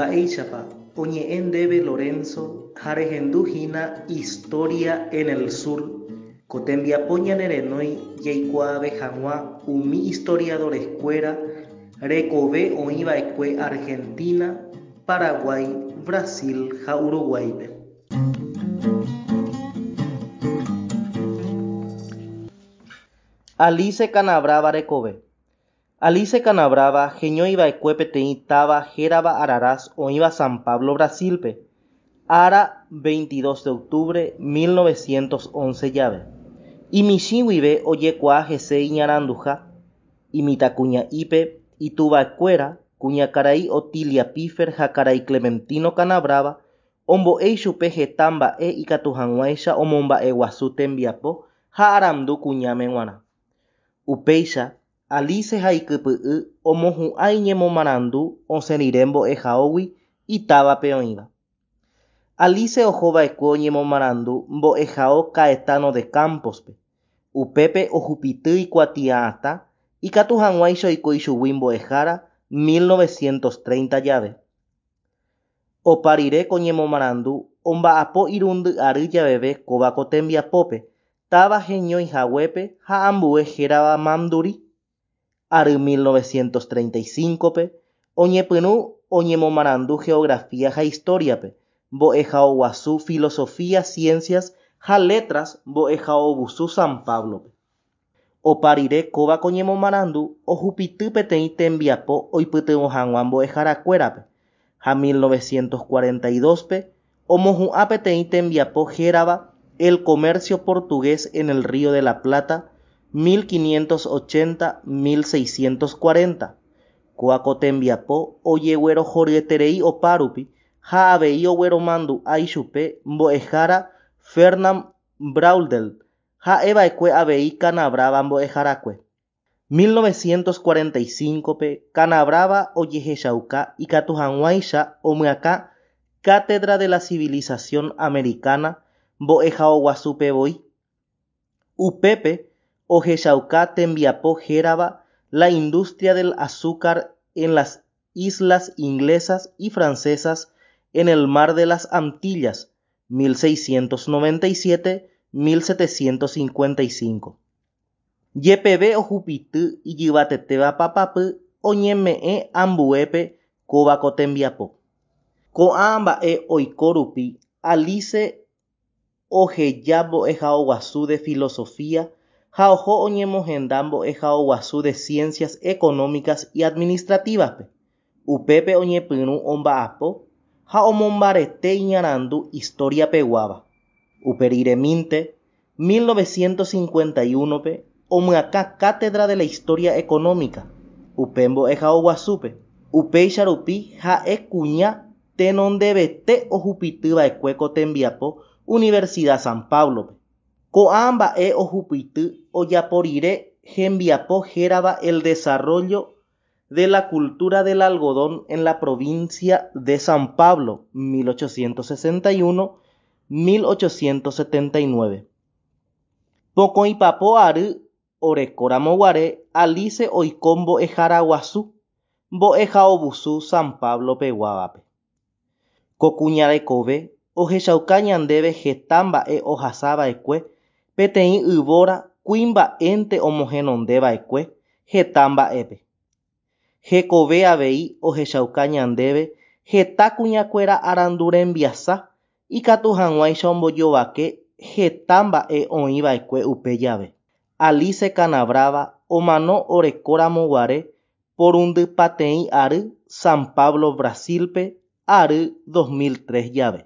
Mba'éichapa oñe'ẽ ndéve Lorenzo ha rehenduhína Historia en el Sur ko tembiapo ñane renói jaikuaave hag̃ua umi historiadorekuéra rekove oĩva'ekue Argentina, Paraguay, Brasil ha Uruguáipe. Alice Canabrava rekove. Alice Canabrava heñoiva'ekue peteĩ táva hérava Araras oĩva San Pablo Brasilpe ára 22 de octubre 1911 llave. Imichĩ guive ojekuaa hese iñaranduha imitãkuña'ípe ituva'ekuéra kuñakarai Otilia Piffer ha karai Clementino Canabrava ombo'éi chupe heta mba'e ikatu hag̃uáicha omomba'eguasu tembiapo ha arandu kuñáme g̃uarã. Upéicha Alice ha ikypy'y omohu'ãi ñemomarandu osẽrire mbo'ehaógui itávape oĩva. Alice ohova'ekue oñemomarandu Mbo'ehao Caetano de Campospe. Upépe ohupytýi kuatia'atã ikatu hag̃uáicha oiko ichugui Mbo'ehára 1930 llave. Opa rire ko ñemomarandu omba'apo irundy ary javeve kóvako tembiapópe táva heñoihaguépe ha ambue hérava Mamduri. Ary 1935pe oñepyrũ oñemomarandu Geografía ha Historiape, Mbo'ehaoguasu Filosofía, Ciencias ha Letras Mbo'ehaovusu San Pablope. Opa rire kóvako ñemomarandu ohupyty peteĩ tembiapo oipytyvõ hag̃ua Mbo'eharakuérape ha 1942pe omohu'ã peteĩ tembiapo hérava El Comercio Portugués en el Río de la Plata 1580-1640. Kóvako tembiapo ojeguerohoryeterei opa rupi ha avei ogueromandu'ái chupe Mbo'ehára Fernand Braudel ha'eva'ekue avei Canabrava mbo'eharakue. 1945pe Canabrava ojehechauka ikatu hag̃uáicha omyaka Cátedra de la Civilización Americana Mbo'ehaoguasupevoi. Upépe ohechauka tembiapo hérava La industria del azúcar en las islas inglesas y francesas en el mar de las Antillas 1697-1755. Jepeve ohupyty ijyvatetéva papapy oñeme'ẽ ambuépe kóvako tembiapo. Ko'ã mba'e oiko rupi Alice oheja mbo'ehaoguasu de Filosofía ha oho oñemohenda mbo'ehaoguasu de Ciencias Económicas y Administrativaspe. Upépe oñepyrũ omba'apo ha omombarete iñarandu Historiapeguáva. Uperiremínte 1951pe omyaka Cátedra de la Historia Económica upe Mbo'ehaoguasúpe. Upéicha rupi ha'e kuña tenondevete ohupytyva'ekue ko tembiapo Universidad San Pablope. Ko'ã mba'e ohupyty ojapo rire hembiapo hérava El desarrollo de la cultura del algodón en la provincia de San Pablo 1861-1879. Pokõ ipapo ary orekóramo Alice oiko Mbo'eharaguasu Mbo'ehaovusu San Pablo peguávape. Ko kuña rekove ohechauka ñandéve heta peteĩ yvóra kuimba'énte omohenondeva'ekue heta mba'épe. Hekove avei ohechauka ñandéve heta kuñakuéra arandu rembiasa ikatu hag̃uáicha ombojovake heta mba'e oĩva'ekue upe jave. Alice Canabrava omano orekóramoguare porundy pateĩ ary San Pablo Brasilpe ary 2003 llave.